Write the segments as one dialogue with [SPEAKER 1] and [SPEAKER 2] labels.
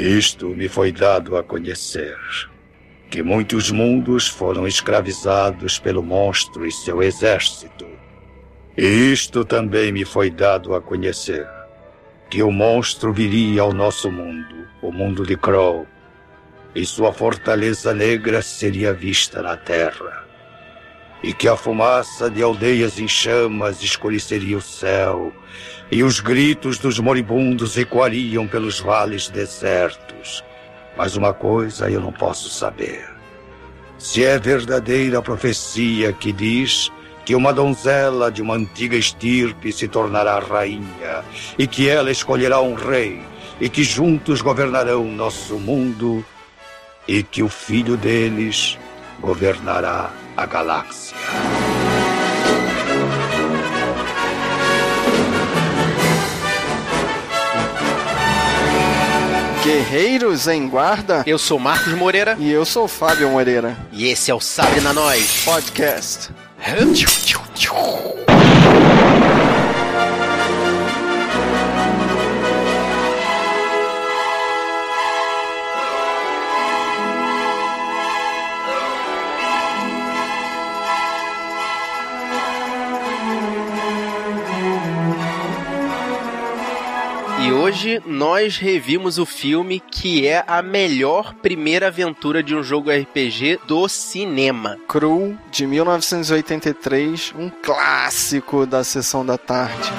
[SPEAKER 1] Isto me foi dado a conhecer. Que muitos mundos foram escravizados pelo monstro e seu exército. E isto também me foi dado a conhecer. Que o monstro viria ao nosso mundo, o mundo de Crow, e sua fortaleza negra seria vista na terra. E que a fumaça de aldeias em chamas escureceria o céu, e os gritos dos moribundos ecoariam pelos vales desertos. Mas uma coisa eu não posso saber. Se é verdadeira a profecia que diz que uma donzela de uma antiga estirpe se tornará rainha, e que ela escolherá um rei, e que juntos governarão nosso mundo e que o filho deles governará a galáxia.
[SPEAKER 2] Guerreiros em Guarda.
[SPEAKER 3] Eu sou Marcos Moreira.
[SPEAKER 2] E eu sou Fábio Moreira.
[SPEAKER 3] E esse é o Sabe na Nós
[SPEAKER 2] Podcast.
[SPEAKER 3] Hoje nós revimos o filme que é a melhor primeira aventura de um jogo RPG do cinema.
[SPEAKER 2] Cru, de 1983, um clássico da sessão da tarde.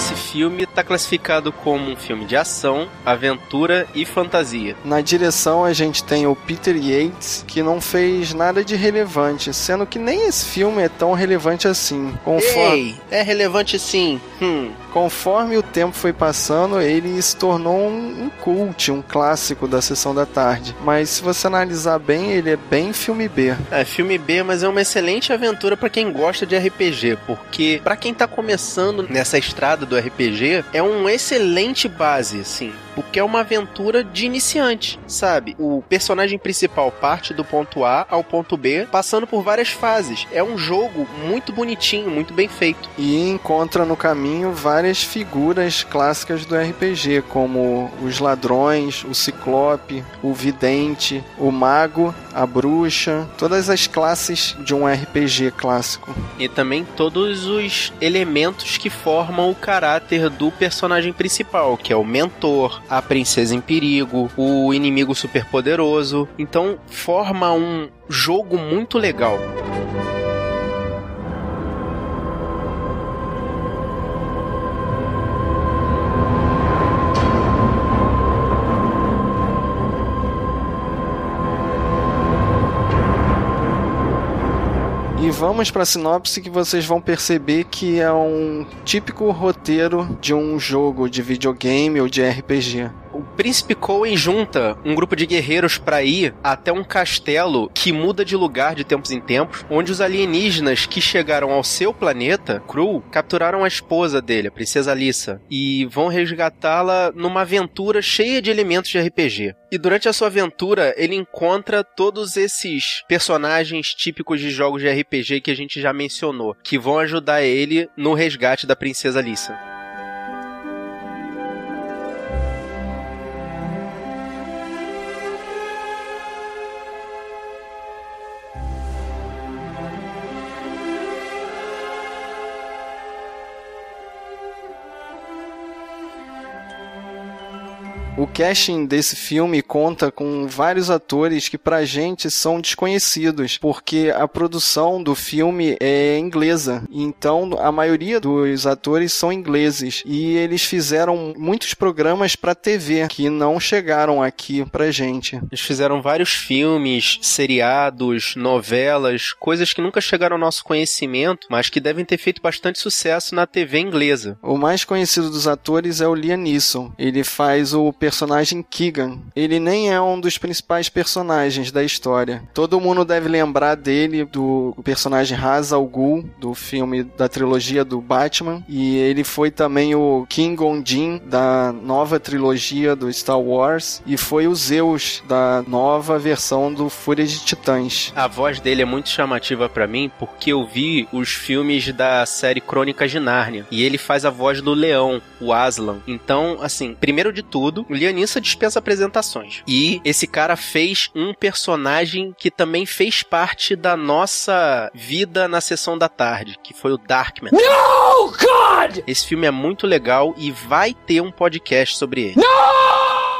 [SPEAKER 3] Esse filme está classificado como um filme de ação, aventura e fantasia.
[SPEAKER 2] Na direção a gente tem o Peter Yates, que não fez nada de relevante, sendo que nem esse filme é tão relevante assim. Conforme,
[SPEAKER 3] Ei, é relevante sim. Hum.
[SPEAKER 2] conforme o tempo foi passando, ele se tornou um, um cult, um clássico da sessão da tarde. Mas se você analisar bem, ele é bem filme B.
[SPEAKER 3] É filme B, mas é uma excelente aventura para quem gosta de RPG, porque para quem tá começando nessa estrada do RPG, é um excelente base, assim, porque é uma aventura de iniciante, sabe? O personagem principal parte do ponto A ao ponto B, passando por várias fases. É um jogo muito bonitinho, muito bem feito.
[SPEAKER 2] E encontra no caminho várias figuras clássicas do RPG, como os ladrões, o ciclope, o vidente, o mago, a bruxa, todas as classes de um RPG clássico.
[SPEAKER 3] E também todos os elementos que formam o caráter do personagem principal, que é o mentor, a princesa em perigo, o inimigo superpoderoso. Então forma um jogo muito legal.
[SPEAKER 2] Vamos para a sinopse que vocês vão perceber que é um típico roteiro de um jogo de videogame ou de RPG.
[SPEAKER 3] O príncipe Coen junta um grupo de guerreiros para ir até um castelo que muda de lugar de tempos em tempos, onde os alienígenas que chegaram ao seu planeta, Cru, capturaram a esposa dele, a princesa Alissa, e vão resgatá-la numa aventura cheia de elementos de RPG. E durante a sua aventura, ele encontra todos esses personagens típicos de jogos de RPG que a gente já mencionou, que vão ajudar ele no resgate da princesa Alissa.
[SPEAKER 2] O casting desse filme conta com vários atores que pra gente são desconhecidos, porque a produção do filme é inglesa. Então a maioria dos atores são ingleses e eles fizeram muitos programas pra TV que não chegaram aqui pra gente.
[SPEAKER 3] Eles fizeram vários filmes, seriados, novelas, coisas que nunca chegaram ao nosso conhecimento, mas que devem ter feito bastante sucesso na TV inglesa.
[SPEAKER 2] O mais conhecido dos atores é o Liam Neeson. Ele faz o personagem Keegan. Ele nem é um dos principais personagens da história. Todo mundo deve lembrar dele do personagem Ra's al Ghul do filme da trilogia do Batman e ele foi também o King Ondin da nova trilogia do Star Wars e foi o Zeus da nova versão do Fúria de Titãs.
[SPEAKER 3] A voz dele é muito chamativa para mim porque eu vi os filmes da série Crônicas de Nárnia e ele faz a voz do leão, o Aslan. Então, assim, primeiro de tudo, Lianissa dispensa apresentações. E esse cara fez um personagem que também fez parte da nossa vida na sessão da tarde, que foi o Darkman. No, God! Esse filme é muito legal e vai ter um podcast sobre ele. No!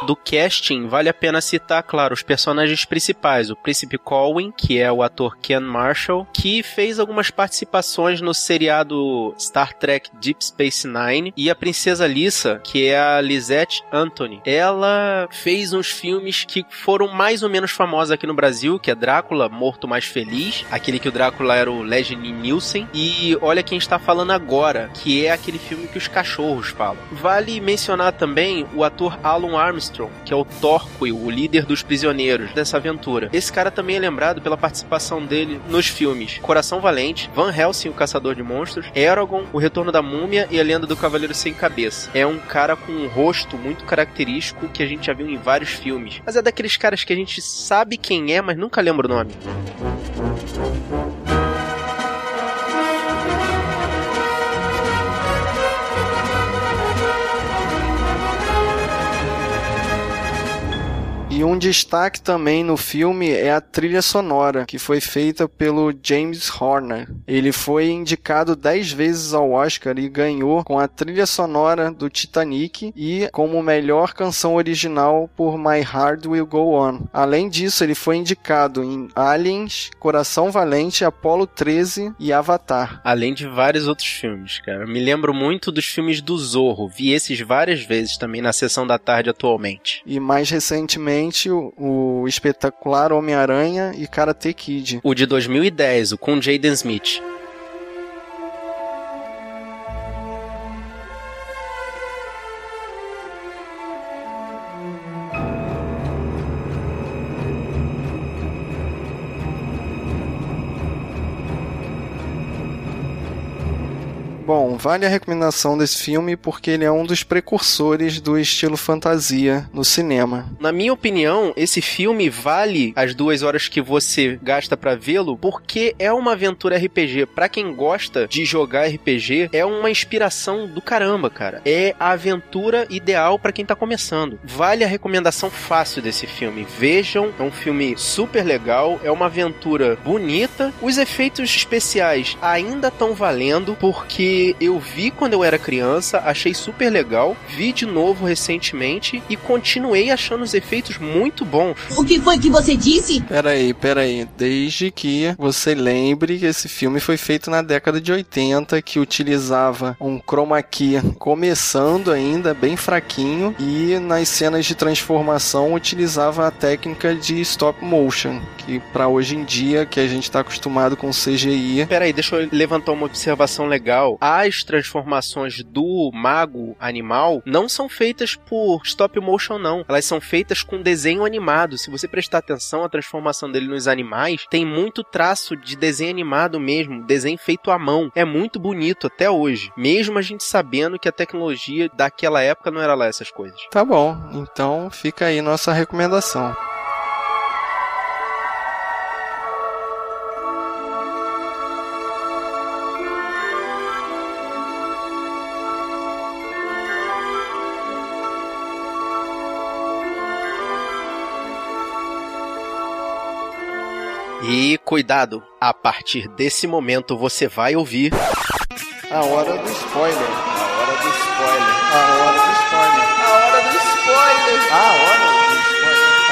[SPEAKER 3] Do casting, vale a pena citar, claro, os personagens principais. O Príncipe Colwyn, que é o ator Ken Marshall, que fez algumas participações no seriado Star Trek Deep Space Nine, e a Princesa Lisa, que é a Lisette Anthony. Ela fez uns filmes que foram mais ou menos famosos aqui no Brasil, que é Drácula, Morto Mais Feliz, aquele que o Drácula era o Leslie Nielsen, e olha quem está falando agora, que é aquele filme que os cachorros falam. Vale mencionar também o ator Alan Armstrong, Armstrong, que é o Torquil, o líder dos prisioneiros dessa aventura. Esse cara também é lembrado pela participação dele nos filmes Coração Valente, Van Helsing, o Caçador de Monstros, Eragon, O Retorno da Múmia e A Lenda do Cavaleiro Sem Cabeça. É um cara com um rosto muito característico que a gente já viu em vários filmes. Mas é daqueles caras que a gente sabe quem é, mas nunca lembra o nome.
[SPEAKER 2] E um destaque também no filme é a trilha sonora, que foi feita pelo James Horner. Ele foi indicado 10 vezes ao Oscar e ganhou com a trilha sonora do Titanic e como melhor canção original por My Heart Will Go On. Além disso, ele foi indicado em Aliens, Coração Valente, Apollo 13 e Avatar.
[SPEAKER 3] Além de vários outros filmes, cara. Me lembro muito dos filmes do Zorro. Vi esses várias vezes também na sessão da tarde atualmente.
[SPEAKER 2] E mais recentemente o, o espetacular Homem-Aranha e Karate Kid.
[SPEAKER 3] O de 2010, o com Jaden Smith.
[SPEAKER 2] Vale a recomendação desse filme porque ele é um dos precursores do estilo fantasia no cinema.
[SPEAKER 3] Na minha opinião, esse filme vale as duas horas que você gasta para vê-lo porque é uma aventura RPG. Para quem gosta de jogar RPG, é uma inspiração do caramba, cara. É a aventura ideal para quem tá começando. Vale a recomendação fácil desse filme. Vejam, é um filme super legal, é uma aventura bonita. Os efeitos especiais ainda estão valendo porque eu vi quando eu era criança, achei super legal, vi de novo recentemente e continuei achando os efeitos muito bons.
[SPEAKER 4] O que foi que você disse?
[SPEAKER 2] Peraí, peraí. Desde que você lembre que esse filme foi feito na década de 80, que utilizava um chroma key começando ainda, bem fraquinho, e nas cenas de transformação utilizava a técnica de stop motion, que para hoje em dia, que a gente está acostumado com CGI.
[SPEAKER 3] Peraí, deixa eu levantar uma observação legal as transformações do mago animal não são feitas por stop motion, não. Elas são feitas com desenho animado. Se você prestar atenção, a transformação dele nos animais tem muito traço de desenho animado mesmo, desenho feito à mão. É muito bonito até hoje, mesmo a gente sabendo que a tecnologia daquela época não era lá essas coisas.
[SPEAKER 2] Tá bom, então fica aí nossa recomendação.
[SPEAKER 3] E cuidado, a partir desse momento você vai ouvir.
[SPEAKER 2] A hora do spoiler.
[SPEAKER 3] A hora do spoiler.
[SPEAKER 2] A hora do spoiler.
[SPEAKER 3] A hora do spoiler.
[SPEAKER 2] A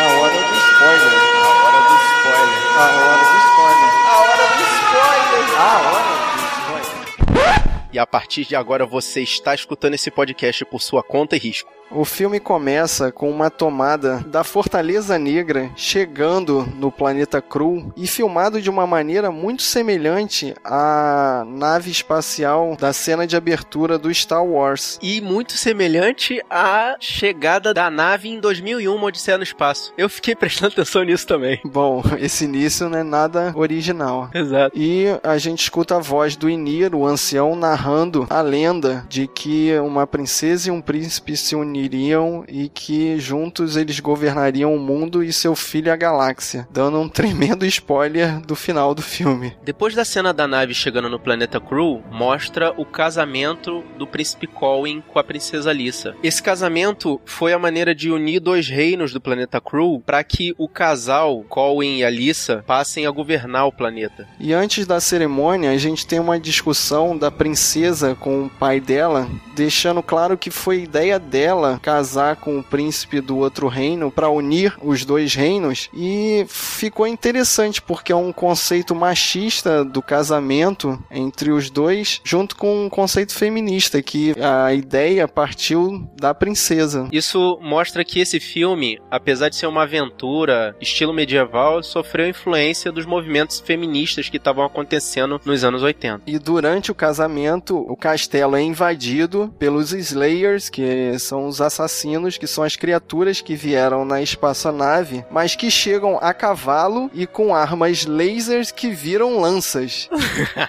[SPEAKER 2] hora do spoiler. A hora do spoiler.
[SPEAKER 3] A hora do spoiler.
[SPEAKER 2] A hora do spoiler.
[SPEAKER 3] A hora do spoiler.
[SPEAKER 2] A hora do spoiler.
[SPEAKER 3] E a partir de agora você está escutando esse podcast por sua conta e risco.
[SPEAKER 2] O filme começa com uma tomada da Fortaleza Negra chegando no planeta Cru e filmado de uma maneira muito semelhante à nave espacial da cena de abertura do Star Wars.
[SPEAKER 3] E muito semelhante à chegada da nave em 2001, Odisseia no Espaço. Eu fiquei prestando atenção nisso também.
[SPEAKER 2] Bom, esse início não é nada original.
[SPEAKER 3] Exato.
[SPEAKER 2] E a gente escuta a voz do Inir, o ancião, narrando a lenda de que uma princesa e um príncipe se uniriam e que juntos eles governariam o mundo e seu filho a galáxia, dando um tremendo spoiler do final do filme.
[SPEAKER 3] Depois da cena da nave chegando no planeta Crew, mostra o casamento do príncipe Colin com a princesa Lisa. Esse casamento foi a maneira de unir dois reinos do planeta Crew para que o casal Colin e Alissa passem a governar o planeta.
[SPEAKER 2] E antes da cerimônia, a gente tem uma discussão da princesa com o pai dela, deixando claro que foi ideia dela casar com o príncipe do outro reino para unir os dois reinos e ficou interessante porque é um conceito machista do casamento entre os dois, junto com um conceito feminista que a ideia partiu da princesa.
[SPEAKER 3] Isso mostra que esse filme, apesar de ser uma aventura estilo medieval, sofreu influência dos movimentos feministas que estavam acontecendo nos anos 80.
[SPEAKER 2] E durante o casamento, o castelo é invadido pelos Slayers, que são os assassinos, que são as criaturas que vieram na espaçonave, mas que chegam a cavalo e com armas lasers que viram lanças.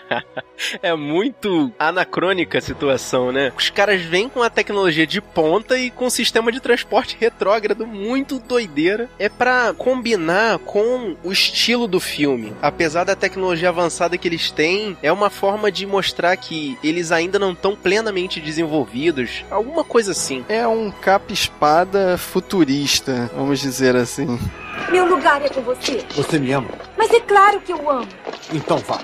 [SPEAKER 3] é muito anacrônica a situação, né? Os caras vêm com a tecnologia de ponta e com um sistema de transporte retrógrado muito doideira. É para combinar com o estilo do filme. Apesar da tecnologia avançada que eles têm, é uma forma de mostrar que eles ainda não estão plenamente desenvolvidos. Alguma coisa assim.
[SPEAKER 2] É um capa-espada futurista, vamos dizer assim.
[SPEAKER 5] Meu lugar é com você.
[SPEAKER 6] Você me ama?
[SPEAKER 5] Mas é claro que eu amo.
[SPEAKER 6] Então vá.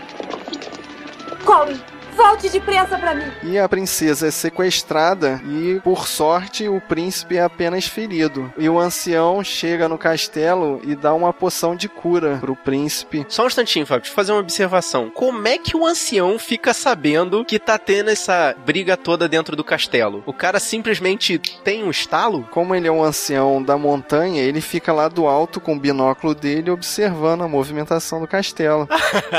[SPEAKER 5] Colin, Volte depressa para mim.
[SPEAKER 2] E a princesa é sequestrada e, por sorte, o príncipe é apenas ferido. E o ancião chega no castelo e dá uma poção de cura pro príncipe.
[SPEAKER 3] Só um instantinho, Fábio, deixa eu fazer uma observação. Como é que o ancião fica sabendo que tá tendo essa briga toda dentro do castelo? O cara simplesmente tem um estalo?
[SPEAKER 2] Como ele é um ancião da montanha, ele fica lá do alto com o binóculo dele observando a movimentação do castelo.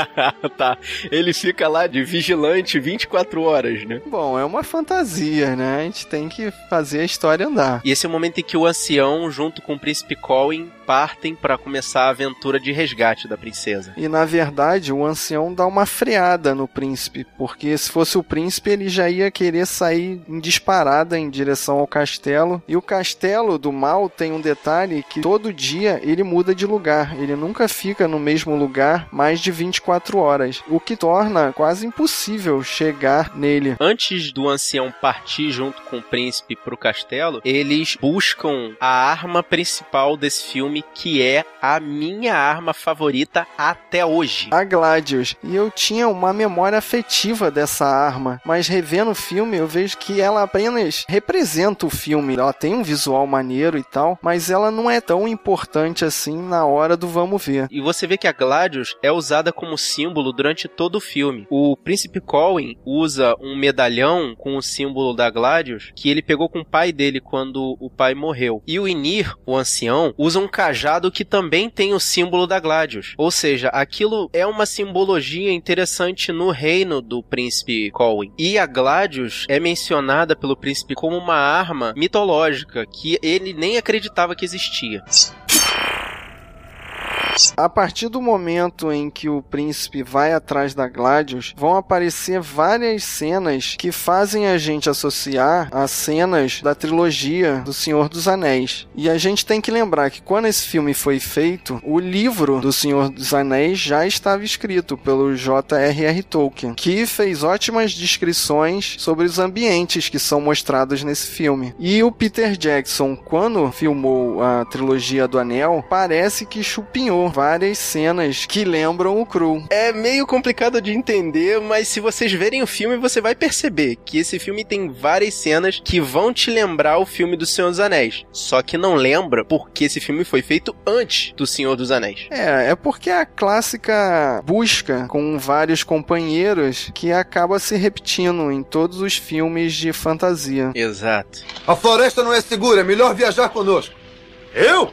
[SPEAKER 3] tá. Ele fica lá de vigilante 24 horas, né?
[SPEAKER 2] Bom, é uma fantasia, né? A gente tem que fazer a história andar.
[SPEAKER 3] E esse é o momento em que o ancião, junto com o príncipe Colin, partem para começar a aventura de resgate da princesa.
[SPEAKER 2] E na verdade, o ancião dá uma freada no príncipe, porque se fosse o príncipe, ele já ia querer sair em disparada em direção ao castelo. E o castelo do mal tem um detalhe que todo dia ele muda de lugar, ele nunca fica no mesmo lugar mais de 24 horas, o que torna quase impossível chegar nele.
[SPEAKER 3] Antes do ancião partir junto com o príncipe pro castelo, eles buscam a arma principal desse filme, que é a minha arma favorita até hoje.
[SPEAKER 2] A Gladius. E eu tinha uma memória afetiva dessa arma, mas revendo o filme eu vejo que ela apenas representa o filme. Ela tem um visual maneiro e tal, mas ela não é tão importante assim na hora do vamos ver.
[SPEAKER 3] E você vê que a Gladius é usada como símbolo durante todo o filme. O príncipe Colin usa um medalhão com o símbolo da Gladius que ele pegou com o pai dele quando o pai morreu. E o Inir, o ancião, usa um cajado que também tem o símbolo da Gladius. Ou seja, aquilo é uma simbologia interessante no reino do príncipe Colin. E a Gladius é mencionada pelo príncipe como uma arma mitológica que ele nem acreditava que existia.
[SPEAKER 2] A partir do momento em que o príncipe vai atrás da Gladius, vão aparecer várias cenas que fazem a gente associar a cenas da trilogia do Senhor dos Anéis. E a gente tem que lembrar que quando esse filme foi feito, o livro do Senhor dos Anéis já estava escrito pelo J.R.R. Tolkien, que fez ótimas descrições sobre os ambientes que são mostrados nesse filme. E o Peter Jackson, quando filmou a trilogia do Anel, parece que chupinhou por várias cenas que lembram o Cru.
[SPEAKER 3] É meio complicado de entender, mas se vocês verem o filme, você vai perceber que esse filme tem várias cenas que vão te lembrar o filme do Senhor dos Anéis. Só que não lembra porque esse filme foi feito antes do Senhor dos Anéis.
[SPEAKER 2] É, é porque a clássica busca com vários companheiros que acaba se repetindo em todos os filmes de fantasia.
[SPEAKER 3] Exato.
[SPEAKER 6] A floresta não é segura, é melhor viajar conosco.
[SPEAKER 1] Eu?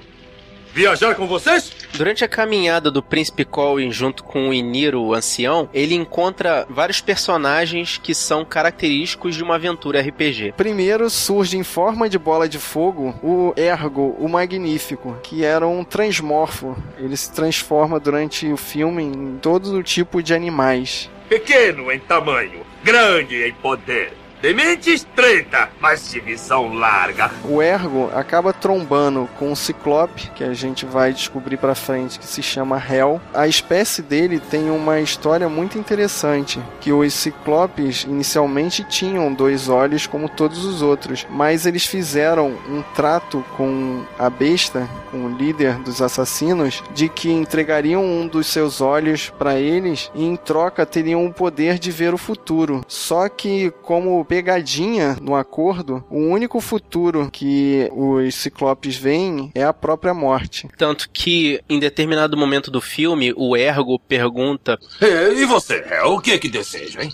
[SPEAKER 1] Viajar com vocês?
[SPEAKER 3] Durante a caminhada do Príncipe Colin junto com o Inir, o ancião, ele encontra vários personagens que são característicos de uma aventura RPG.
[SPEAKER 2] Primeiro surge em forma de bola de fogo o Ergo, o Magnífico, que era um transmorfo. Ele se transforma durante o filme em todo tipo de animais.
[SPEAKER 7] Pequeno em tamanho, grande em poder. De mente estreita, mas de visão larga.
[SPEAKER 2] O Ergo acaba trombando com um ciclope, que a gente vai descobrir pra frente, que se chama Hel. A espécie dele tem uma história muito interessante, que os ciclopes inicialmente tinham dois olhos como todos os outros, mas eles fizeram um trato com a besta, com o líder dos assassinos, de que entregariam um dos seus olhos para eles e em troca teriam o poder de ver o futuro. Só que como pegadinha no acordo, o único futuro que os ciclopes veem é a própria morte.
[SPEAKER 3] Tanto que, em determinado momento do filme, o Ergo pergunta:
[SPEAKER 7] E você? O que é que deseja, hein?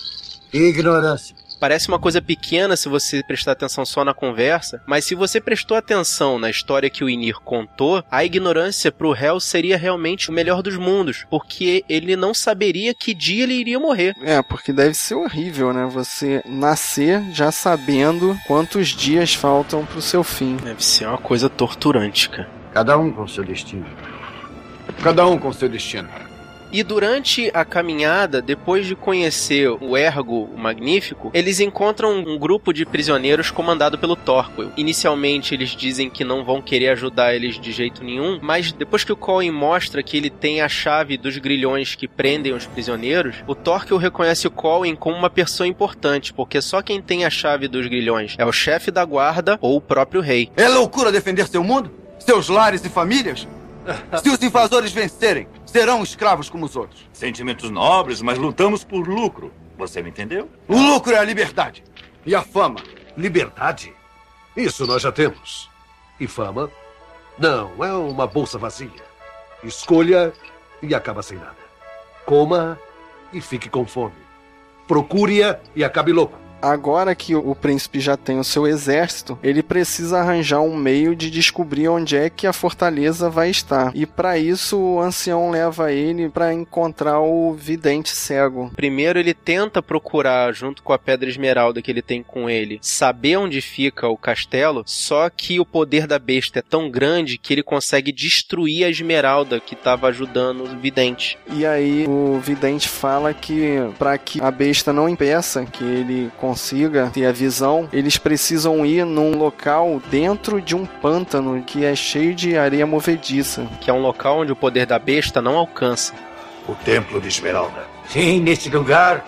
[SPEAKER 6] Ignorância.
[SPEAKER 3] Parece uma coisa pequena se você prestar atenção só na conversa, mas se você prestou atenção na história que o Inir contou, a ignorância pro réu seria realmente o melhor dos mundos, porque ele não saberia que dia ele iria morrer.
[SPEAKER 2] É, porque deve ser horrível, né? Você nascer já sabendo quantos dias faltam pro seu fim.
[SPEAKER 3] Deve ser uma coisa torturante, cara.
[SPEAKER 6] Cada um com seu destino. Cada um com seu destino.
[SPEAKER 3] E durante a caminhada, depois de conhecer o Ergo o Magnífico, eles encontram um grupo de prisioneiros comandado pelo Torquil. Inicialmente eles dizem que não vão querer ajudar eles de jeito nenhum, mas depois que o Colin mostra que ele tem a chave dos grilhões que prendem os prisioneiros, o Torquil reconhece o Colin como uma pessoa importante, porque só quem tem a chave dos grilhões é o chefe da guarda ou o próprio rei.
[SPEAKER 6] É loucura defender seu mundo? Seus lares e famílias? Se os invasores vencerem, serão escravos como os outros.
[SPEAKER 7] Sentimentos nobres, mas lutamos por lucro. Você me entendeu?
[SPEAKER 6] O lucro é a liberdade. E a fama.
[SPEAKER 8] Liberdade? Isso nós já temos. E fama? Não, é uma bolsa vazia. Escolha e acaba sem nada. Coma e fique com fome. Procure-a e acabe louco.
[SPEAKER 2] Agora que o príncipe já tem o seu exército, ele precisa arranjar um meio de descobrir onde é que a fortaleza vai estar. E para isso o ancião leva ele para encontrar o vidente cego.
[SPEAKER 3] Primeiro ele tenta procurar, junto com a pedra esmeralda que ele tem com ele, saber onde fica o castelo, só que o poder da besta é tão grande que ele consegue destruir a esmeralda que estava ajudando o vidente.
[SPEAKER 2] E aí o vidente fala que para que a besta não impeça que ele consiga ter a visão, eles precisam ir num local dentro de um pântano que é cheio de areia movediça.
[SPEAKER 3] Que é um local onde o poder da besta não alcança.
[SPEAKER 1] O Templo de Esmeralda.
[SPEAKER 9] Sim, nesse lugar.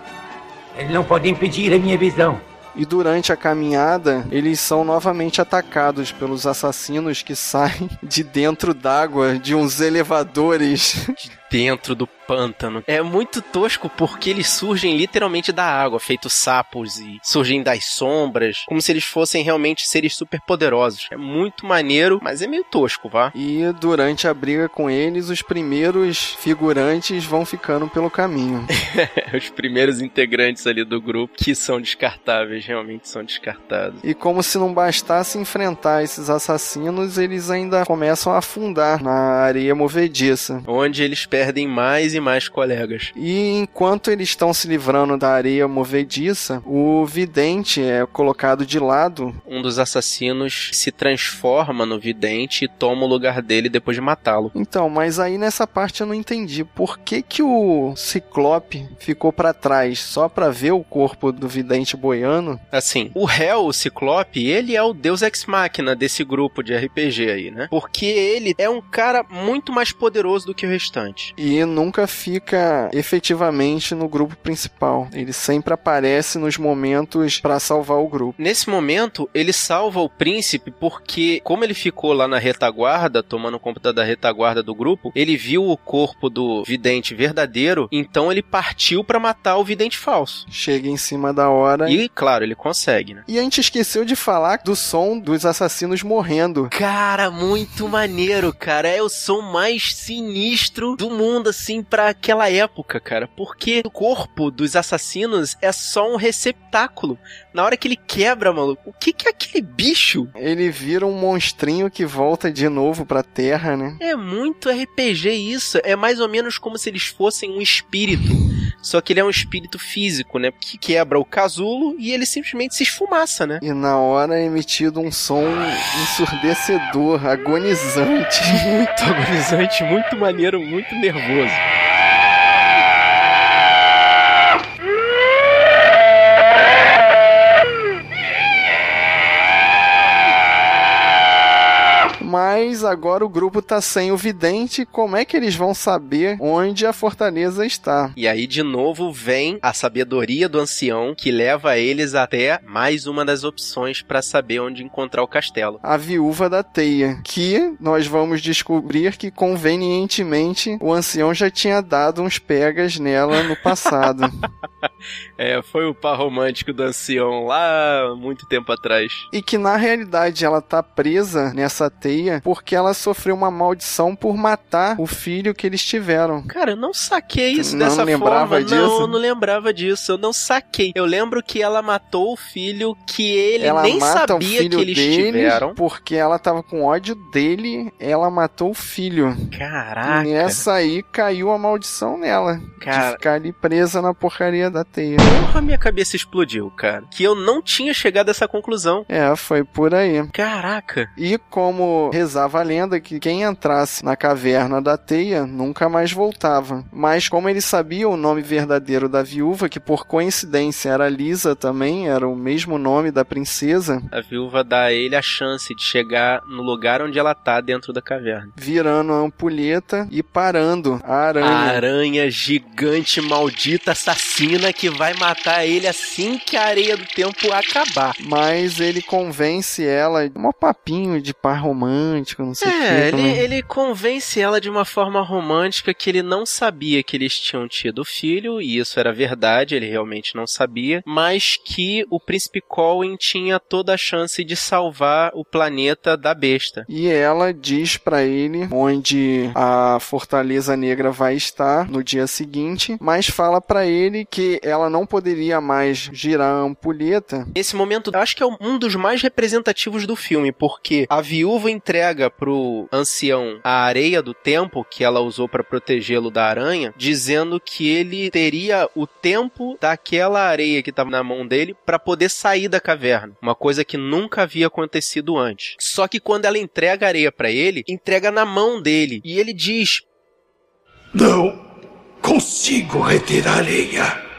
[SPEAKER 9] Ele não pode impedir a minha visão.
[SPEAKER 2] E durante a caminhada, eles são novamente atacados pelos assassinos que saem de dentro d'água de uns elevadores.
[SPEAKER 3] Dentro do pântano. É muito tosco porque eles surgem literalmente da água, feitos sapos e surgem das sombras, como se eles fossem realmente seres super poderosos. É muito maneiro, mas é meio tosco, vá.
[SPEAKER 2] E durante a briga com eles, os primeiros figurantes vão ficando pelo caminho.
[SPEAKER 3] Os primeiros integrantes ali do grupo que são descartáveis, realmente são descartados.
[SPEAKER 2] E como se não bastasse enfrentar esses assassinos, eles ainda começam a afundar na areia movediça.
[SPEAKER 3] Onde eles perdem mais e mais colegas.
[SPEAKER 2] E enquanto eles estão se livrando da areia movediça, o vidente é colocado de lado.
[SPEAKER 3] Um dos assassinos se transforma no vidente e toma o lugar dele depois de matá-lo.
[SPEAKER 2] Então, mas aí nessa parte eu não entendi por que que o Ciclope ficou para trás só para ver o corpo do vidente boiano.
[SPEAKER 3] Assim, o réu, o Ciclope, ele é o deus ex machina desse grupo de RPG aí, né? Porque ele é um cara muito mais poderoso do que o restante.
[SPEAKER 2] E nunca fica efetivamente no grupo principal. Ele sempre aparece nos momentos para salvar o grupo.
[SPEAKER 3] Nesse momento, ele salva o príncipe porque, como ele ficou lá na retaguarda, tomando conta da retaguarda do grupo, ele viu o corpo do vidente verdadeiro, então ele partiu para matar o vidente falso.
[SPEAKER 2] Chega em cima da hora.
[SPEAKER 3] E, claro, ele consegue, né?
[SPEAKER 2] E a gente esqueceu de falar do som dos assassinos morrendo.
[SPEAKER 3] Cara, muito maneiro, cara. É o som mais sinistro do mundo, assim, para aquela época, cara. Porque o corpo dos assassinos é só um receptáculo. Na hora que ele quebra, maluco, o que, que é aquele bicho?
[SPEAKER 2] Ele vira um monstrinho que volta de novo pra terra, né?
[SPEAKER 3] É muito RPG isso. É mais ou menos como se eles fossem um espírito. Só que ele é um espírito físico, né? Que quebra o casulo e ele simplesmente se esfumaça, né?
[SPEAKER 2] E na hora é emitido um som ensurdecedor, agonizante.
[SPEAKER 3] muito agonizante, muito maneiro, muito nervoso.
[SPEAKER 2] Mas agora o grupo tá sem o vidente, como é que eles vão saber onde a fortaleza está?
[SPEAKER 3] E aí de novo vem a sabedoria do ancião que leva eles até mais uma das opções para saber onde encontrar o castelo.
[SPEAKER 2] A viúva da teia, que nós vamos descobrir que convenientemente o ancião já tinha dado uns pegas nela no passado.
[SPEAKER 3] é, foi o par romântico do ancião lá muito tempo atrás.
[SPEAKER 2] E que na realidade ela tá presa nessa teia porque ela sofreu uma maldição por matar o filho que eles tiveram.
[SPEAKER 3] Cara, eu não saquei isso
[SPEAKER 2] não
[SPEAKER 3] dessa
[SPEAKER 2] lembrava
[SPEAKER 3] forma.
[SPEAKER 2] Disso?
[SPEAKER 3] Não, eu não lembrava disso. Eu não saquei. Eu lembro que ela matou o filho que ele
[SPEAKER 2] ela
[SPEAKER 3] nem sabia que eles tiveram.
[SPEAKER 2] Porque ela tava com ódio dele, ela matou o filho.
[SPEAKER 3] Caraca.
[SPEAKER 2] E nessa aí caiu a maldição nela.
[SPEAKER 3] Cara.
[SPEAKER 2] De ficar ali presa na porcaria da teia.
[SPEAKER 3] Porra, minha cabeça explodiu, cara. Que eu não tinha chegado a essa conclusão.
[SPEAKER 2] É, foi por aí.
[SPEAKER 3] Caraca.
[SPEAKER 2] E como rezava a lenda que quem entrasse na caverna da teia nunca mais voltava. Mas como ele sabia o nome verdadeiro da viúva, que por coincidência era Lisa também, era o mesmo nome da princesa,
[SPEAKER 3] A viúva dá a ele a chance de chegar no lugar onde ela tá dentro da caverna.
[SPEAKER 2] virando a ampulheta e parando a aranha.
[SPEAKER 3] A aranha gigante, maldita, assassina que vai matar ele assim que a areia do tempo acabar.
[SPEAKER 2] Mas ele convence ela, um papinho de par romântico, não sei o
[SPEAKER 3] É,
[SPEAKER 2] que.
[SPEAKER 3] ele,
[SPEAKER 2] também.
[SPEAKER 3] ele convence ela de uma forma romântica que ele não sabia que eles tinham tido filho, e isso era verdade, ele realmente não sabia, mas que o príncipe Colin tinha toda a chance de salvar o planeta da besta.
[SPEAKER 2] E ela diz pra ele onde a Fortaleza Negra vai estar no dia seguinte, mas fala pra ele que ela não poderia mais girar a ampulheta.
[SPEAKER 3] Esse momento, acho que é um dos mais representativos do filme, porque a viúva entrega pro ancião a areia do tempo que ela usou pra protegê-lo da aranha, dizendo que ele teria o tempo daquela areia que tava na mão dele pra poder sair da caverna, uma coisa que nunca havia acontecido antes. Só que quando ela entrega a areia pra ele, entrega na mão dele e ele diz:
[SPEAKER 1] Não consigo reter a areia.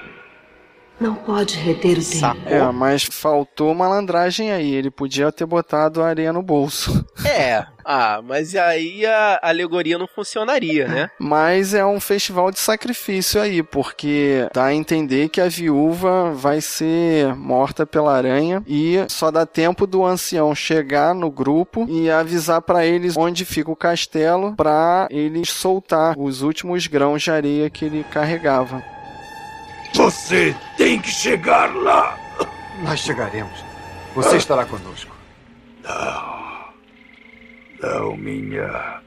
[SPEAKER 4] Não pode reter o tempo.
[SPEAKER 2] É, mas faltou malandragem aí. Ele podia ter botado a areia no bolso.
[SPEAKER 3] "É, ah, mas aí a alegoria não funcionaria, né?"
[SPEAKER 2] Mas é um festival de sacrifício aí, porque dá a entender que a viúva vai ser morta pela aranha e só dá tempo do ancião chegar no grupo e avisar pra eles onde fica o castelo pra eles soltar os últimos grãos de areia que ele carregava.
[SPEAKER 1] Você tem que chegar lá.
[SPEAKER 6] Nós chegaremos. Você estará conosco.
[SPEAKER 1] Não, minha.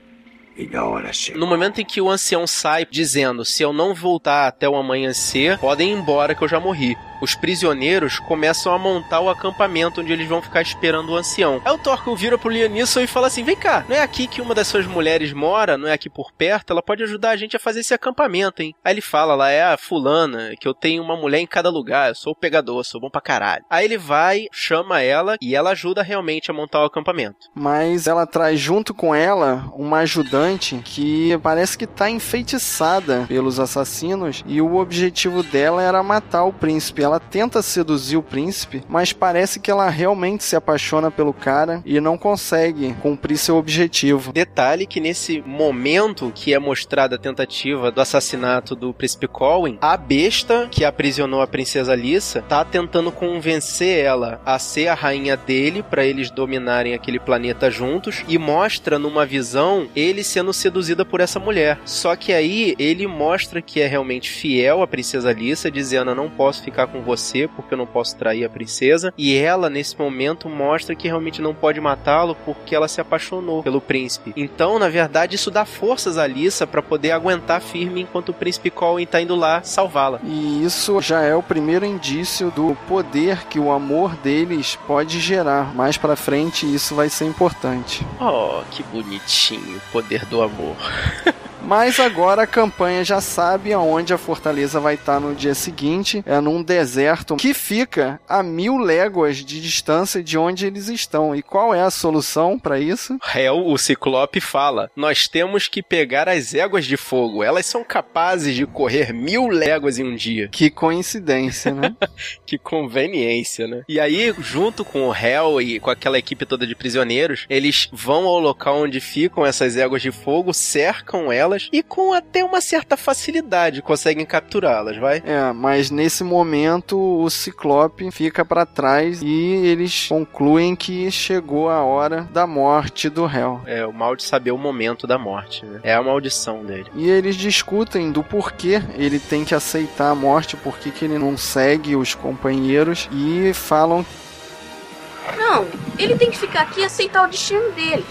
[SPEAKER 1] Minha hora chegou.
[SPEAKER 3] No momento em que o ancião sai dizendo: Se eu não voltar até o amanhecer, podem ir embora que eu já morri. Os prisioneiros começam a montar o acampamento onde eles vão ficar esperando o ancião. Aí o Torquil vira pro Lianisson e fala assim: Vem cá, não é aqui que uma das suas mulheres mora, não é aqui por perto? Ela pode ajudar a gente a fazer esse acampamento, hein? Aí ele fala: Lá é a fulana, que eu tenho uma mulher em cada lugar, eu sou o pegador, sou bom pra caralho. Aí ele vai, chama ela e ela ajuda realmente a montar o acampamento.
[SPEAKER 2] Mas ela traz junto com ela uma ajudante que parece que tá enfeitiçada pelos assassinos e o objetivo dela era matar o príncipe. Ela tenta seduzir o príncipe, mas parece que ela realmente se apaixona pelo cara e não consegue cumprir seu objetivo.
[SPEAKER 3] Detalhe que nesse momento que é mostrada a tentativa do assassinato do príncipe Colwyn, a besta que aprisionou a princesa Lissa tá tentando convencer ela a ser a rainha dele para eles dominarem aquele planeta juntos e mostra numa visão ele sendo seduzida por essa mulher. Só que aí ele mostra que é realmente fiel à princesa Lissa, dizendo: "Eu não posso ficar com você porque eu não posso trair a princesa". E ela nesse momento mostra que realmente não pode matá-lo porque ela se apaixonou pelo príncipe. Então, na verdade, isso dá forças a Lissa para poder aguentar firme enquanto o príncipe Colin tá indo lá salvá-la.
[SPEAKER 2] E isso já é o primeiro indício do poder que o amor deles pode gerar. Mais para frente isso vai ser importante.
[SPEAKER 3] Oh, que bonitinho, o poder do amor.
[SPEAKER 2] Mas agora a campanha já sabe aonde a fortaleza vai estar no dia seguinte. É num deserto que fica a mil léguas de distância de onde eles estão. E qual é a solução para isso?
[SPEAKER 3] Hel, o Ciclope, fala: Nós temos que pegar as éguas de fogo. Elas são capazes de correr mil léguas em um dia.
[SPEAKER 2] Que coincidência, né?
[SPEAKER 3] que conveniência, né? E aí, junto com o Hel e com aquela equipe toda de prisioneiros, eles vão ao local onde ficam essas éguas de fogo, cercam elas e com até uma certa facilidade conseguem capturá-las, vai?
[SPEAKER 2] É, mas nesse momento o Ciclope fica para trás e eles concluem que chegou a hora da morte do réu.
[SPEAKER 3] É, o mal de saber o momento da morte, né? É a maldição dele.
[SPEAKER 2] E eles discutem do porquê ele tem que aceitar a morte, por que ele não segue os companheiros e falam
[SPEAKER 5] Não, ele tem que ficar aqui e aceitar o destino dele.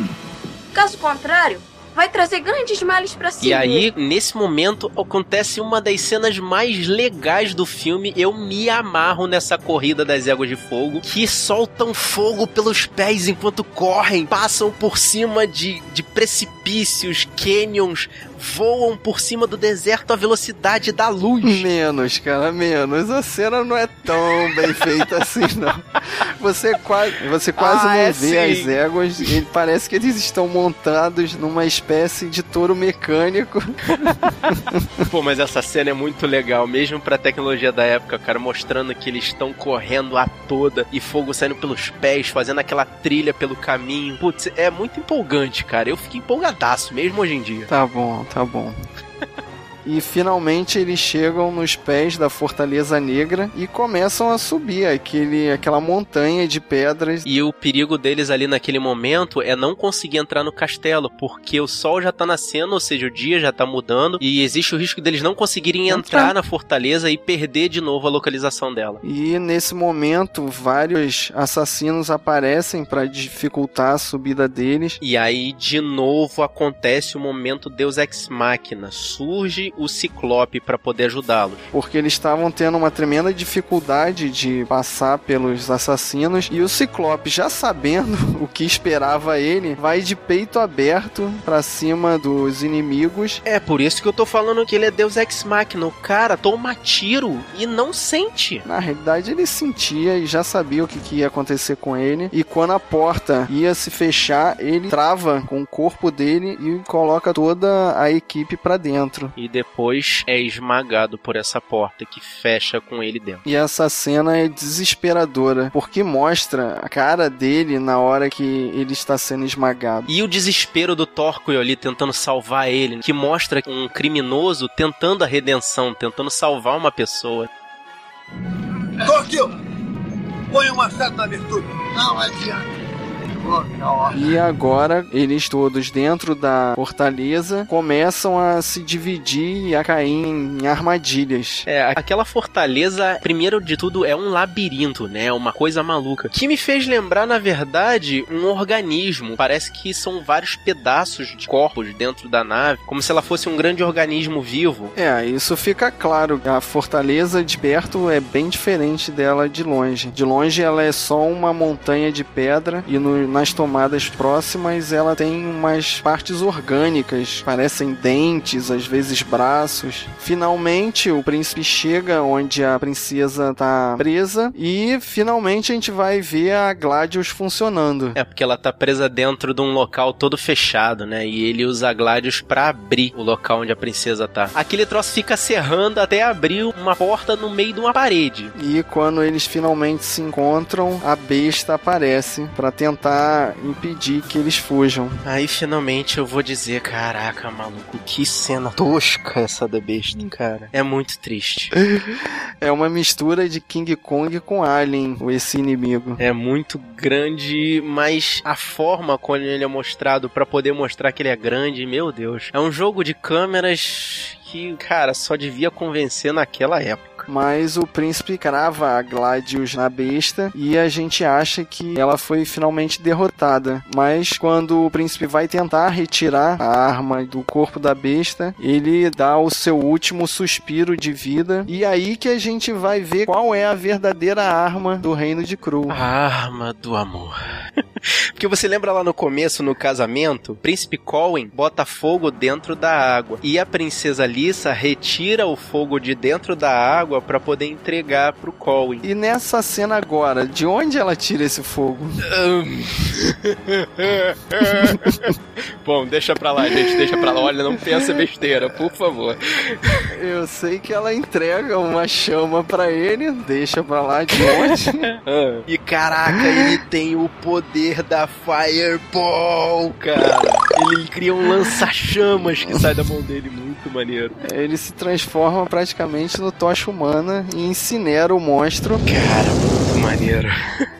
[SPEAKER 5] Caso contrário, vai trazer grandes males para si.
[SPEAKER 3] E aí, nesse momento, acontece uma das cenas mais legais do filme. Eu me amarro nessa corrida das éguas de fogo, que soltam fogo pelos pés enquanto correm, passam por cima de, de precipícios, canyons, voam por cima do deserto à velocidade da luz.
[SPEAKER 2] Menos, cara, menos. A cena não é tão bem feita assim, não. Você quase, você quase ah, não é vê sim. as éguas. E parece que eles estão montados numa espécie de touro mecânico.
[SPEAKER 3] Pô, mas essa cena é muito legal, mesmo pra tecnologia da época, cara, mostrando que eles estão correndo a toda e fogo saindo pelos pés, fazendo aquela trilha pelo caminho. Putz, é muito empolgante, cara. Eu fiquei empolgadaço, mesmo hoje em dia.
[SPEAKER 2] Tá bom, tá bom. e finalmente eles chegam nos pés da Fortaleza Negra e começam a subir aquele, aquela montanha de pedras.
[SPEAKER 3] E o perigo deles ali naquele momento é não conseguir entrar no castelo, porque o sol já tá nascendo, ou seja, o dia já tá mudando, e existe o risco deles não conseguirem entrar, entrar na fortaleza e perder de novo a localização dela.
[SPEAKER 2] E nesse momento, vários assassinos aparecem para dificultar a subida deles.
[SPEAKER 3] E aí, de novo, acontece o momento Deus Ex Machina. Surge o Ciclope para poder ajudá-los.
[SPEAKER 2] Porque eles estavam tendo uma tremenda dificuldade de passar pelos assassinos e o Ciclope, já sabendo o que esperava ele, vai de peito aberto para cima dos inimigos.
[SPEAKER 3] É por isso que eu tô falando que ele é Deus Ex Machina. O cara toma tiro e não sente.
[SPEAKER 2] Na realidade, ele sentia e já sabia o que, que ia acontecer com ele. E quando a porta ia se fechar, ele trava com o corpo dele e coloca toda a equipe para dentro.
[SPEAKER 3] E depois depois é esmagado por essa porta que fecha com ele dentro.
[SPEAKER 2] E essa cena é desesperadora, porque mostra a cara dele na hora que ele está sendo esmagado.
[SPEAKER 3] E o desespero do Torquil ali tentando salvar ele, que mostra um criminoso tentando a redenção, tentando salvar uma pessoa.
[SPEAKER 10] Torquil! Põe o machado na abertura. Não adianta.
[SPEAKER 2] E agora eles todos dentro da fortaleza começam a se dividir e a cair em armadilhas.
[SPEAKER 3] É, aquela fortaleza, primeiro de tudo, é um labirinto, né? Uma coisa maluca. Que me fez lembrar, na verdade, um organismo. Parece que são vários pedaços de corpos dentro da nave, como se ela fosse um grande organismo vivo.
[SPEAKER 2] É, isso fica claro. A fortaleza de perto é bem diferente dela de longe. De longe ela é só uma montanha de pedra e no, nas tomadas próximas ela tem umas partes orgânicas, parecem dentes, às vezes braços. Finalmente o príncipe chega onde a princesa tá presa e finalmente a gente vai ver a Gladius funcionando.
[SPEAKER 3] É porque ela tá presa dentro de um local todo fechado, né? E ele usa a Gladius para abrir o local onde a princesa tá. Aquele troço fica serrando até abrir uma porta no meio de uma parede.
[SPEAKER 2] E quando eles finalmente se encontram, a besta aparece para tentar impedir que eles fujam.
[SPEAKER 3] Aí finalmente eu vou dizer, caraca, maluco, que cena tosca essa da besta, cara. É muito triste.
[SPEAKER 2] é uma mistura de King Kong com Alien, esse inimigo.
[SPEAKER 3] É muito grande, mas a forma como ele é mostrado para poder mostrar que ele é grande, meu Deus. É um jogo de câmeras que, cara, só devia convencer naquela época
[SPEAKER 2] mas o príncipe crava a Gladius na besta e a gente acha que ela foi finalmente derrotada. Mas quando o príncipe vai tentar retirar a arma do corpo da besta, ele dá o seu último suspiro de vida e aí que a gente vai ver qual é a verdadeira arma do reino de Cru.
[SPEAKER 3] A arma do amor. Porque você lembra lá no começo, no casamento, o príncipe Colin bota fogo dentro da água e a princesa Lissa retira o fogo de dentro da água para poder entregar pro Colin.
[SPEAKER 2] E nessa cena agora, de onde ela tira esse fogo?
[SPEAKER 3] Bom, deixa pra lá, gente, deixa pra lá. Olha, não pensa besteira, por favor.
[SPEAKER 2] Eu sei que ela entrega uma chama para ele, deixa pra lá de onde?
[SPEAKER 3] e caraca, ele tem o poder da Fireball, cara. Ele cria um lança-chamas que sai da mão dele, muito maneiro.
[SPEAKER 2] Ele se transforma praticamente no tocha humana e incinera o monstro.
[SPEAKER 3] Cara, muito maneiro.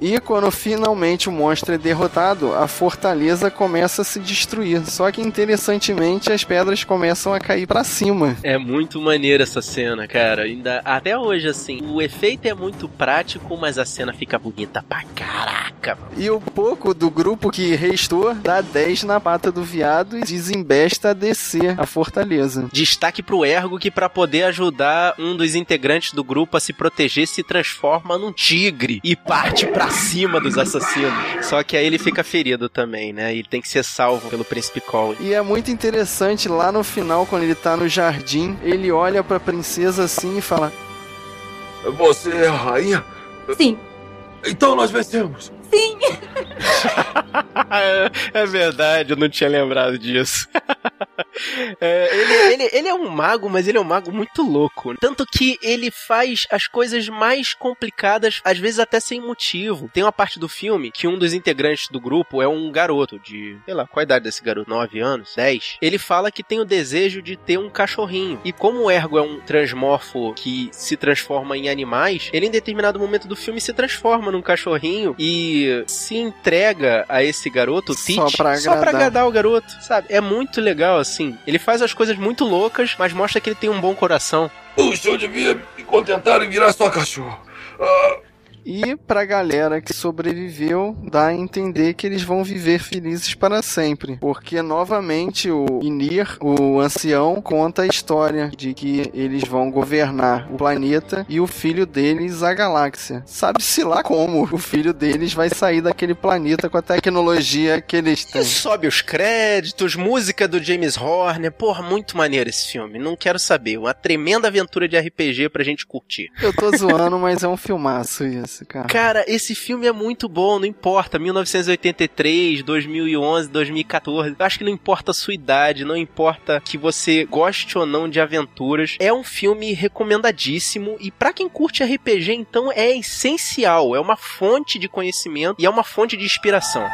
[SPEAKER 2] E quando finalmente o monstro é derrotado, a fortaleza começa a se destruir. Só que interessantemente as pedras começam a cair para cima.
[SPEAKER 3] É muito maneiro essa cena, cara. Ainda até hoje assim, o efeito é muito prático, mas a cena fica bonita pra caraca.
[SPEAKER 2] E o pouco do grupo que restou dá 10 na pata do viado e desembesta a descer a fortaleza.
[SPEAKER 3] Destaque pro Ergo que para poder ajudar um dos integrantes do grupo a se proteger se transforma num tigre e parte para cima dos assassinos. Só que aí ele fica ferido também, né? E tem que ser salvo pelo príncipe Cole.
[SPEAKER 2] E é muito interessante lá no final quando ele tá no jardim, ele olha para a princesa assim e fala:
[SPEAKER 10] "Você é a rainha?"
[SPEAKER 5] Sim.
[SPEAKER 10] Então nós vencemos.
[SPEAKER 5] Sim.
[SPEAKER 3] é verdade, eu não tinha lembrado disso. É, ele, ele, ele é um mago, mas ele é um mago muito louco. Tanto que ele faz as coisas mais complicadas, às vezes até sem motivo. Tem uma parte do filme que um dos integrantes do grupo é um garoto de, sei lá, qual a idade desse garoto? 9 anos? 10? Ele fala que tem o desejo de ter um cachorrinho. E como o Ergo é um transmorfo que se transforma em animais, ele em determinado momento do filme se transforma num cachorrinho e se entrega a esse garoto,
[SPEAKER 2] só pra agradar,
[SPEAKER 3] só pra agradar o garoto, sabe? É muito legal, assim. Ele faz as coisas muito loucas, mas mostra que ele tem um bom coração.
[SPEAKER 10] Puxa, eu devia me contentar em virar só cachorro. Ah,
[SPEAKER 2] e pra galera que sobreviveu, dá a entender que eles vão viver felizes para sempre. Porque novamente o Inir, o ancião, conta a história de que eles vão governar o planeta e o filho deles a galáxia. Sabe-se lá como o filho deles vai sair daquele planeta com a tecnologia que eles têm. E
[SPEAKER 3] sobe os créditos, música do James Horner. Porra, muito maneiro esse filme. Não quero saber. Uma tremenda aventura de RPG pra gente curtir.
[SPEAKER 2] Eu tô zoando, mas é um filmaço isso cara.
[SPEAKER 3] Cara, esse filme é muito bom, não importa. 1983, 2011, 2014. Eu acho que não importa a sua idade, não importa que você goste ou não de aventuras. É um filme recomendadíssimo e para quem curte RPG, então é essencial. É uma fonte de conhecimento e é uma fonte de inspiração.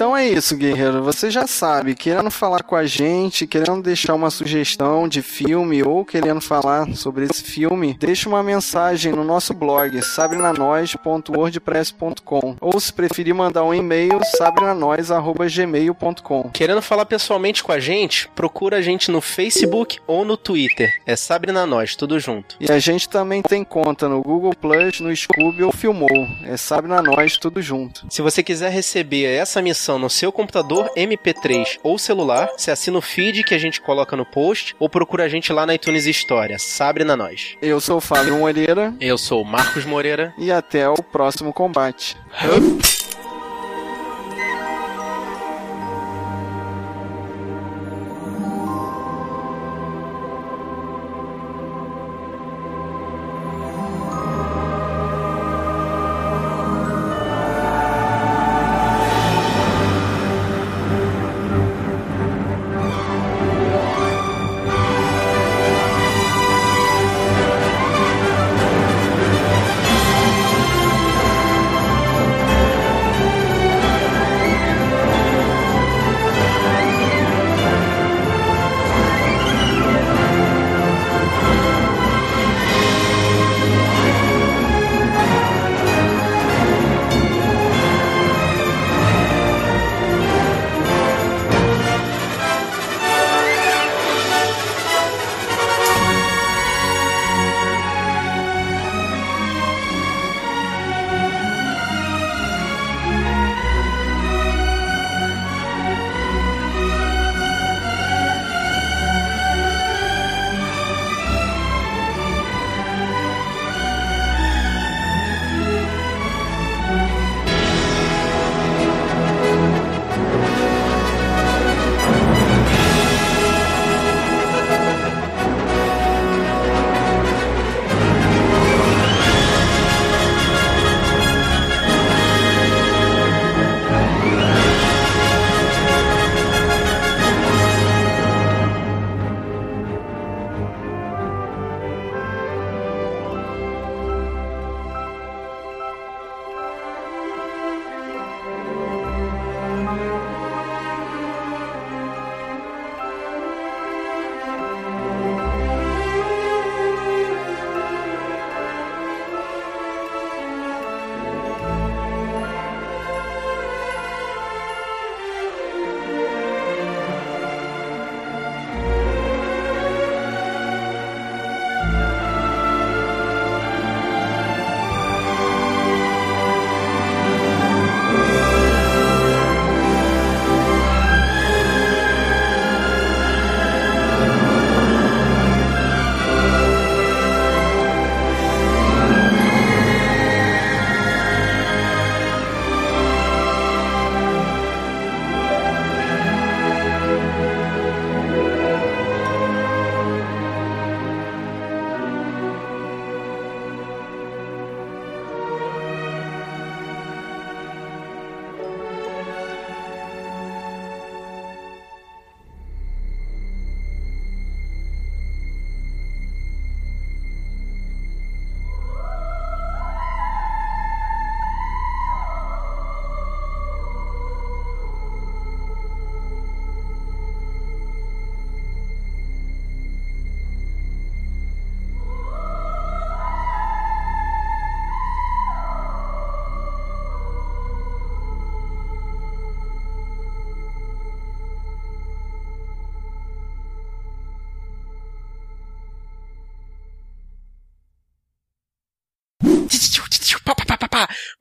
[SPEAKER 2] Então é isso, guerreiro. Você já sabe, querendo falar com a gente, querendo deixar uma sugestão de filme ou querendo falar sobre esse filme, deixa uma mensagem no nosso blog sabrenanois.wordpress.com ou se preferir mandar um e-mail sabrenanois@gmail.com.
[SPEAKER 3] Querendo falar pessoalmente com a gente, procura a gente no Facebook ou no Twitter. É Sabrina Nós, tudo junto.
[SPEAKER 2] E a gente também tem conta no Google Plus, no Scooby ou Filmou. É Sabrina Nós, tudo junto.
[SPEAKER 3] Se você quiser receber essa missão no seu computador, MP3 ou celular, você assina o feed que a gente coloca no post ou procura a gente lá na iTunes História. Sabrina Nós.
[SPEAKER 2] Eu sou o Fábio Moreira.
[SPEAKER 3] Eu sou o Marcos Moreira.
[SPEAKER 2] E até o próximo combate.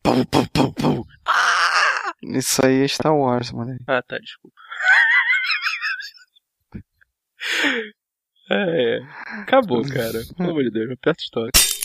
[SPEAKER 3] Pum, pum, pum, pum. Ah!
[SPEAKER 2] Isso aí é Star Wars, mano.
[SPEAKER 3] Ah, tá, desculpa. É, é. Acabou, cara. Pelo amor de Deus, aperta o toque.